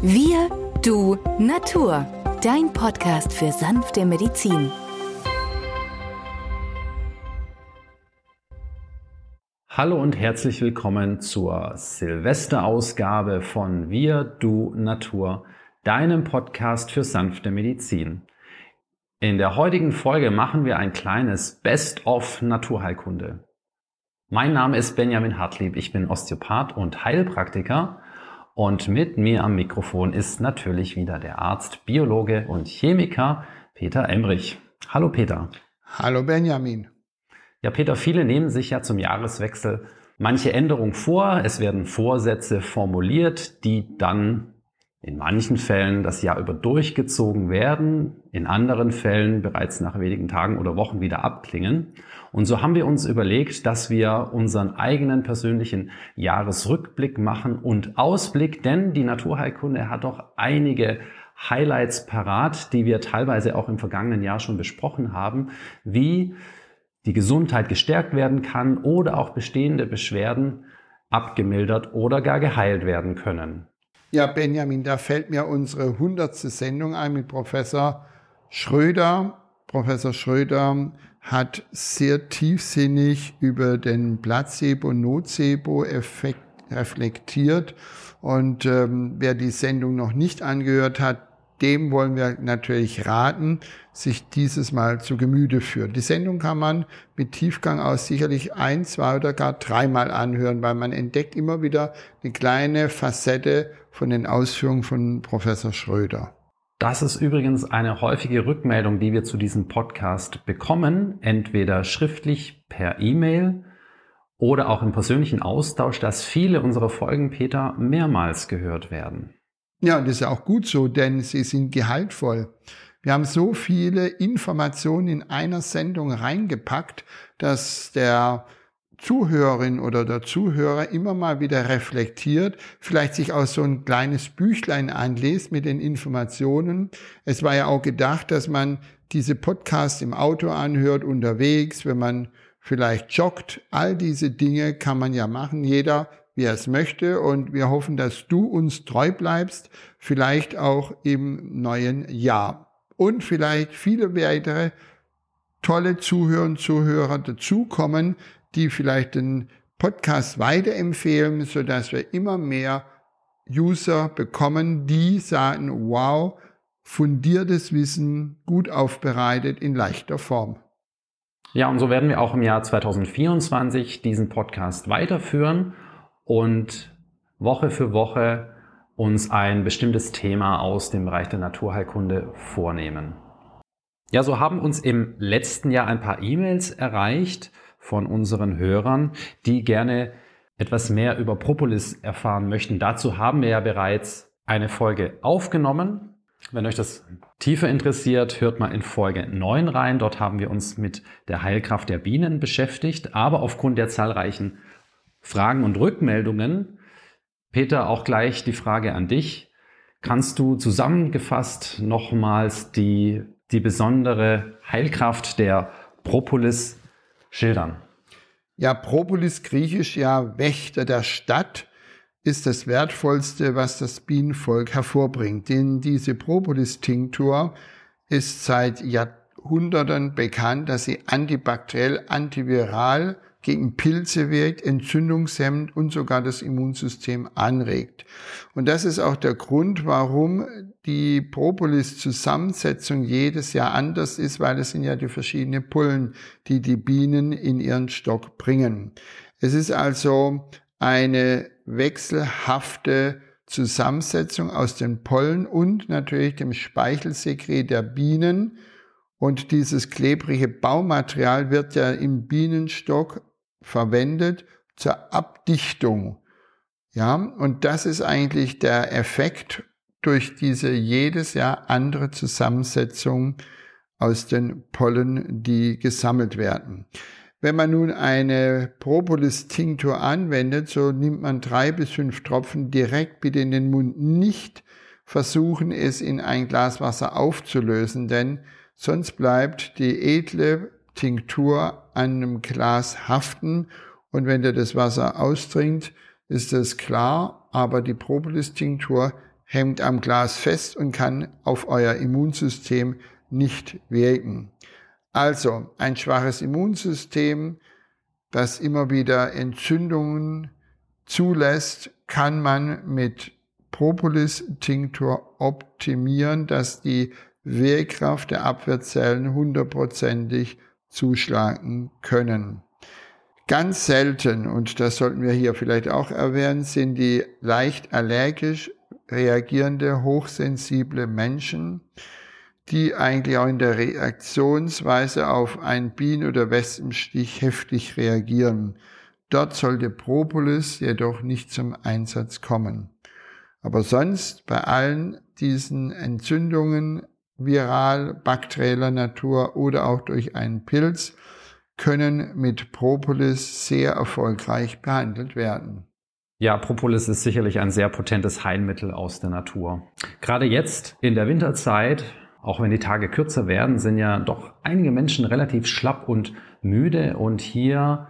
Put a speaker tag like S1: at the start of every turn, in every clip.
S1: Wir, du, Natur. Dein Podcast für sanfte Medizin.
S2: Hallo und herzlich willkommen zur Silvesterausgabe von Wir, du, Natur, deinem Podcast für sanfte Medizin. In der heutigen Folge machen wir ein kleines Best-of Naturheilkunde. Mein Name ist Benjamin Hartlieb, ich bin Osteopath und Heilpraktiker und mit mir am Mikrofon ist natürlich wieder der Arzt, Biologe und Chemiker Peter Emrich. Hallo Peter.
S3: Hallo Benjamin.
S2: Ja, Peter, viele nehmen sich ja zum Jahreswechsel manche Änderungen vor. Es werden Vorsätze formuliert, die dann in manchen Fällen das Jahr über durchgezogen werden, in anderen Fällen bereits nach wenigen Tagen oder Wochen wieder abklingen. Und so haben wir uns überlegt, dass wir unseren eigenen persönlichen Jahresrückblick machen und Ausblick, denn die Naturheilkunde hat doch einige Highlights parat, die wir teilweise auch im vergangenen Jahr schon besprochen haben, wie die Gesundheit gestärkt werden kann oder auch bestehende Beschwerden abgemildert oder gar geheilt werden können.
S3: Ja, Benjamin, da fällt mir unsere hundertste Sendung ein mit Professor Schröder. Professor Schröder hat sehr tiefsinnig über den Placebo-Nocebo-Effekt reflektiert. Und ähm, wer die Sendung noch nicht angehört hat, dem wollen wir natürlich raten, sich dieses Mal zu Gemüte führen. Die Sendung kann man mit Tiefgang aus sicherlich ein, zwei oder gar dreimal anhören, weil man entdeckt immer wieder eine kleine Facette von den Ausführungen von Professor Schröder.
S2: Das ist übrigens eine häufige Rückmeldung, die wir zu diesem Podcast bekommen, entweder schriftlich per E-Mail oder auch im persönlichen Austausch, dass viele unserer Folgen, Peter, mehrmals gehört werden.
S3: Ja, das ist auch gut so, denn sie sind gehaltvoll. Wir haben so viele Informationen in einer Sendung reingepackt, dass der Zuhörerin oder der Zuhörer immer mal wieder reflektiert, vielleicht sich auch so ein kleines Büchlein anlässt mit den Informationen. Es war ja auch gedacht, dass man diese Podcasts im Auto anhört, unterwegs, wenn man vielleicht joggt. All diese Dinge kann man ja machen. Jeder wie er es möchte. Und wir hoffen, dass du uns treu bleibst, vielleicht auch im neuen Jahr. Und vielleicht viele weitere tolle Zuhörer und Zuhörer dazukommen, die vielleicht den Podcast weiterempfehlen, sodass wir immer mehr User bekommen, die sagen, wow, fundiertes Wissen, gut aufbereitet in leichter Form.
S2: Ja, und so werden wir auch im Jahr 2024 diesen Podcast weiterführen und Woche für Woche uns ein bestimmtes Thema aus dem Bereich der Naturheilkunde vornehmen. Ja, so haben uns im letzten Jahr ein paar E-Mails erreicht von unseren Hörern, die gerne etwas mehr über Propolis erfahren möchten. Dazu haben wir ja bereits eine Folge aufgenommen. Wenn euch das tiefer interessiert, hört mal in Folge 9 rein. Dort haben wir uns mit der Heilkraft der Bienen beschäftigt. Aber aufgrund der zahlreichen Fragen und Rückmeldungen. Peter, auch gleich die Frage an dich. Kannst du zusammengefasst nochmals die, die besondere Heilkraft der Propolis schildern?
S3: Ja, Propolis griechisch ja Wächter der Stadt ist das wertvollste, was das Bienenvolk hervorbringt. Denn diese Propolis-Tinktur ist seit Jahrhunderten bekannt, dass sie antibakteriell, antiviral gegen Pilze wirkt, entzündungshemmend und sogar das Immunsystem anregt. Und das ist auch der Grund, warum die Propolis-Zusammensetzung jedes Jahr anders ist, weil es sind ja die verschiedenen Pullen, die die Bienen in ihren Stock bringen. Es ist also eine wechselhafte Zusammensetzung aus den Pollen und natürlich dem Speichelsekret der Bienen. Und dieses klebrige Baumaterial wird ja im Bienenstock verwendet zur Abdichtung. Ja, und das ist eigentlich der Effekt durch diese jedes Jahr andere Zusammensetzung aus den Pollen, die gesammelt werden. Wenn man nun eine Propolis-Tinktur anwendet, so nimmt man drei bis fünf Tropfen direkt bitte in den Mund. Nicht versuchen, es in ein Glas Wasser aufzulösen, denn sonst bleibt die edle Tinktur an einem Glas haften und wenn der das Wasser austrinkt, ist das klar, aber die Propolis-Tinktur hängt am Glas fest und kann auf euer Immunsystem nicht wirken. Also ein schwaches Immunsystem, das immer wieder Entzündungen zulässt, kann man mit Propolis-Tinktur optimieren, dass die Wehrkraft der Abwehrzellen hundertprozentig zuschlagen können. Ganz selten, und das sollten wir hier vielleicht auch erwähnen, sind die leicht allergisch reagierende, hochsensible Menschen, die eigentlich auch in der Reaktionsweise auf einen Bienen- oder Wespenstich heftig reagieren. Dort sollte Propolis jedoch nicht zum Einsatz kommen. Aber sonst bei allen diesen Entzündungen, viral, bakterieller Natur oder auch durch einen Pilz, können mit Propolis sehr erfolgreich behandelt werden.
S2: Ja, Propolis ist sicherlich ein sehr potentes Heilmittel aus der Natur. Gerade jetzt in der Winterzeit, auch wenn die Tage kürzer werden, sind ja doch einige Menschen relativ schlapp und müde und hier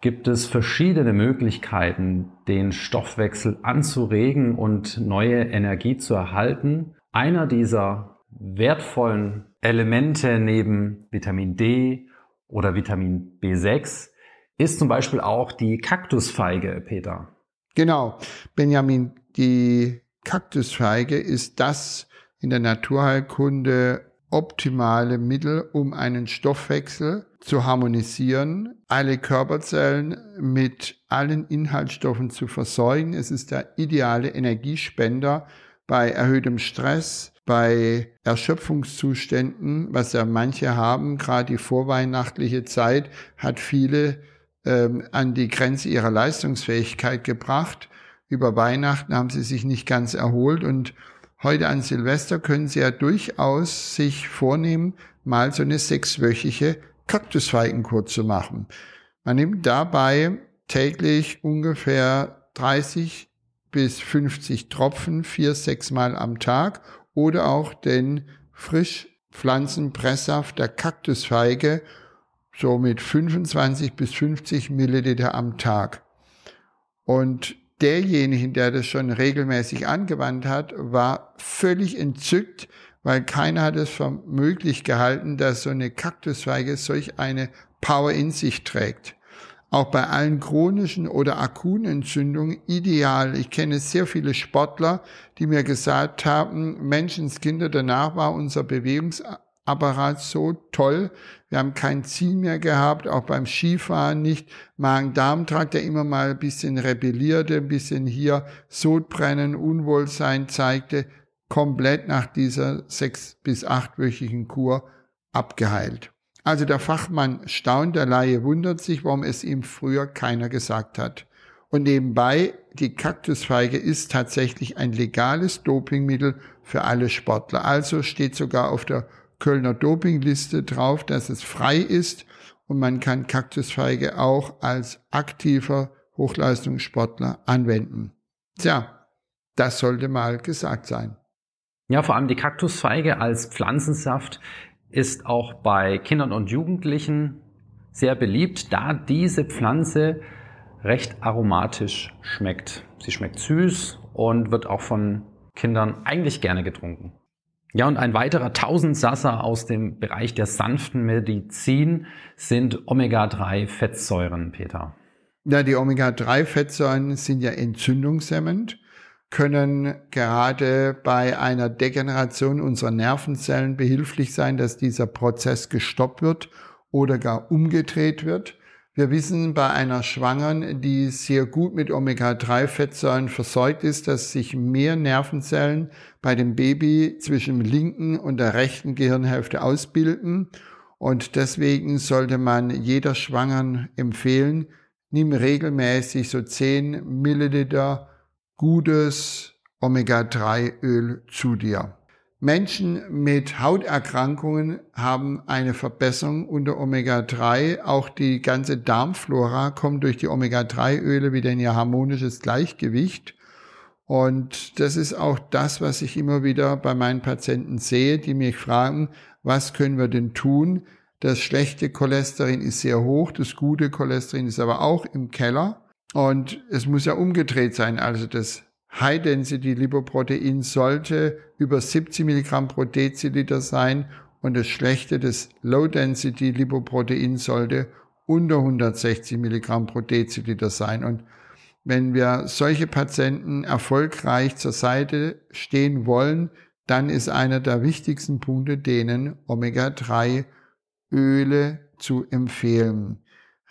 S2: gibt es verschiedene Möglichkeiten, den Stoffwechsel anzuregen und neue Energie zu erhalten. Einer dieser wertvollen Elemente neben Vitamin D oder Vitamin B6 ist zum Beispiel auch die Kaktusfeige, Peter.
S3: Genau, Benjamin, die Kaktusfeige ist das in der Naturheilkunde optimale Mittel, um einen Stoffwechsel zu harmonisieren, alle Körperzellen mit allen Inhaltsstoffen zu versorgen. Es ist der ideale Energiespender bei erhöhtem Stress, bei Erschöpfungszuständen, was ja manche haben. Gerade die vorweihnachtliche Zeit hat viele ähm, an die Grenze ihrer Leistungsfähigkeit gebracht. Über Weihnachten haben sie sich nicht ganz erholt und heute an Silvester können sie ja durchaus sich vornehmen, mal so eine sechswöchige Kaktusfeigenkur zu machen. Man nimmt dabei täglich ungefähr 30 bis 50 Tropfen, vier, sechs Mal am Tag oder auch den Frischpflanzenpresssaft der Kaktusfeige, so mit 25 bis 50 Milliliter am Tag. Und derjenige, der das schon regelmäßig angewandt hat, war völlig entzückt, weil keiner hat es für möglich gehalten, dass so eine Kaktusfeige solch eine Power in sich trägt. Auch bei allen chronischen oder akuten Entzündungen ideal. Ich kenne sehr viele Sportler, die mir gesagt haben, Menschenskinder, danach war unser Bewegungsapparat so toll. Wir haben kein Ziel mehr gehabt, auch beim Skifahren nicht. Magen-Darm-Trakt, der immer mal ein bisschen rebellierte, ein bisschen hier Sodbrennen, Unwohlsein zeigte komplett nach dieser sechs- bis achtwöchigen Kur abgeheilt. Also der Fachmann staunt, der Laie wundert sich, warum es ihm früher keiner gesagt hat. Und nebenbei, die Kaktusfeige ist tatsächlich ein legales Dopingmittel für alle Sportler. Also steht sogar auf der Kölner Dopingliste drauf, dass es frei ist und man kann Kaktusfeige auch als aktiver Hochleistungssportler anwenden. Tja, das sollte mal gesagt sein.
S2: Ja, vor allem die Kaktusfeige als Pflanzensaft ist auch bei Kindern und Jugendlichen sehr beliebt, da diese Pflanze recht aromatisch schmeckt. Sie schmeckt süß und wird auch von Kindern eigentlich gerne getrunken. Ja, und ein weiterer Tausendsasser aus dem Bereich der sanften Medizin sind Omega-3-Fettsäuren, Peter.
S3: Ja, die Omega-3-Fettsäuren sind ja entzündungshemmend können gerade bei einer Degeneration unserer Nervenzellen behilflich sein, dass dieser Prozess gestoppt wird oder gar umgedreht wird. Wir wissen bei einer Schwangeren, die sehr gut mit Omega-3-Fettsäuren versorgt ist, dass sich mehr Nervenzellen bei dem Baby zwischen dem linken und der rechten Gehirnhälfte ausbilden. Und deswegen sollte man jeder Schwangeren empfehlen, nimm regelmäßig so 10 Milliliter gutes Omega-3-Öl zu dir. Menschen mit Hauterkrankungen haben eine Verbesserung unter Omega-3. Auch die ganze Darmflora kommt durch die Omega-3-Öle wieder in ihr harmonisches Gleichgewicht. Und das ist auch das, was ich immer wieder bei meinen Patienten sehe, die mich fragen, was können wir denn tun? Das schlechte Cholesterin ist sehr hoch, das gute Cholesterin ist aber auch im Keller. Und es muss ja umgedreht sein. Also das High-Density-Lipoprotein sollte über 70 Milligramm pro Deziliter sein und das schlechte, das Low-Density-Lipoprotein sollte unter 160 Milligramm pro Deziliter sein. Und wenn wir solche Patienten erfolgreich zur Seite stehen wollen, dann ist einer der wichtigsten Punkte, denen Omega-3-Öle zu empfehlen.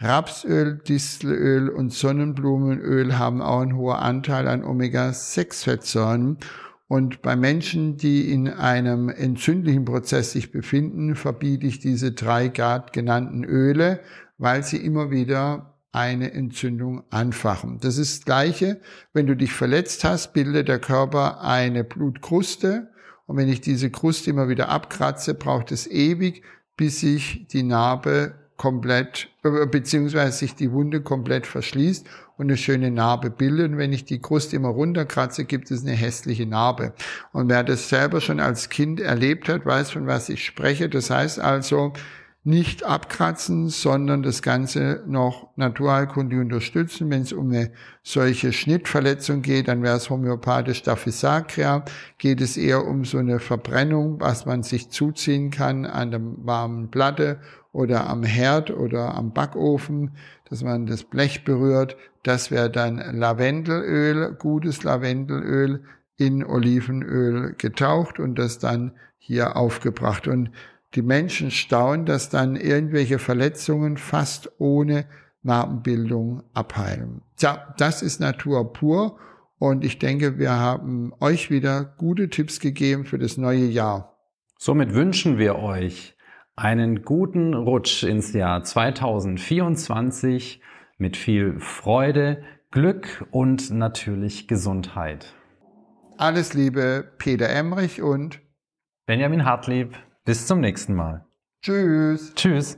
S3: Rapsöl, Distelöl und Sonnenblumenöl haben auch einen hohen Anteil an Omega-6-Fettsäuren. Und bei Menschen, die in einem entzündlichen Prozess sich befinden, verbiete ich diese drei Grad genannten Öle, weil sie immer wieder eine Entzündung anfachen. Das ist das Gleiche, wenn du dich verletzt hast, bildet der Körper eine Blutkruste und wenn ich diese Kruste immer wieder abkratze, braucht es ewig, bis sich die Narbe komplett, äh, beziehungsweise sich die Wunde komplett verschließt und eine schöne Narbe bildet. Und wenn ich die Kruste immer runterkratze, gibt es eine hässliche Narbe. Und wer das selber schon als Kind erlebt hat, weiß, von was ich spreche. Das heißt also, nicht abkratzen, sondern das Ganze noch naturheilkundig unterstützen. Wenn es um eine solche Schnittverletzung geht, dann wäre es homöopathisch Staphysagria. Geht es eher um so eine Verbrennung, was man sich zuziehen kann an der warmen Platte oder am Herd oder am Backofen, dass man das Blech berührt. Das wäre dann Lavendelöl, gutes Lavendelöl in Olivenöl getaucht und das dann hier aufgebracht. Und die Menschen staunen, dass dann irgendwelche Verletzungen fast ohne Narbenbildung abheilen. Tja, das ist Natur pur und ich denke, wir haben euch wieder gute Tipps gegeben für das neue Jahr.
S2: Somit wünschen wir euch einen guten Rutsch ins Jahr 2024 mit viel Freude, Glück und natürlich Gesundheit.
S3: Alles Liebe, Peter Emrich und
S2: Benjamin Hartlieb. Bis zum nächsten Mal.
S3: Tschüss.
S2: Tschüss.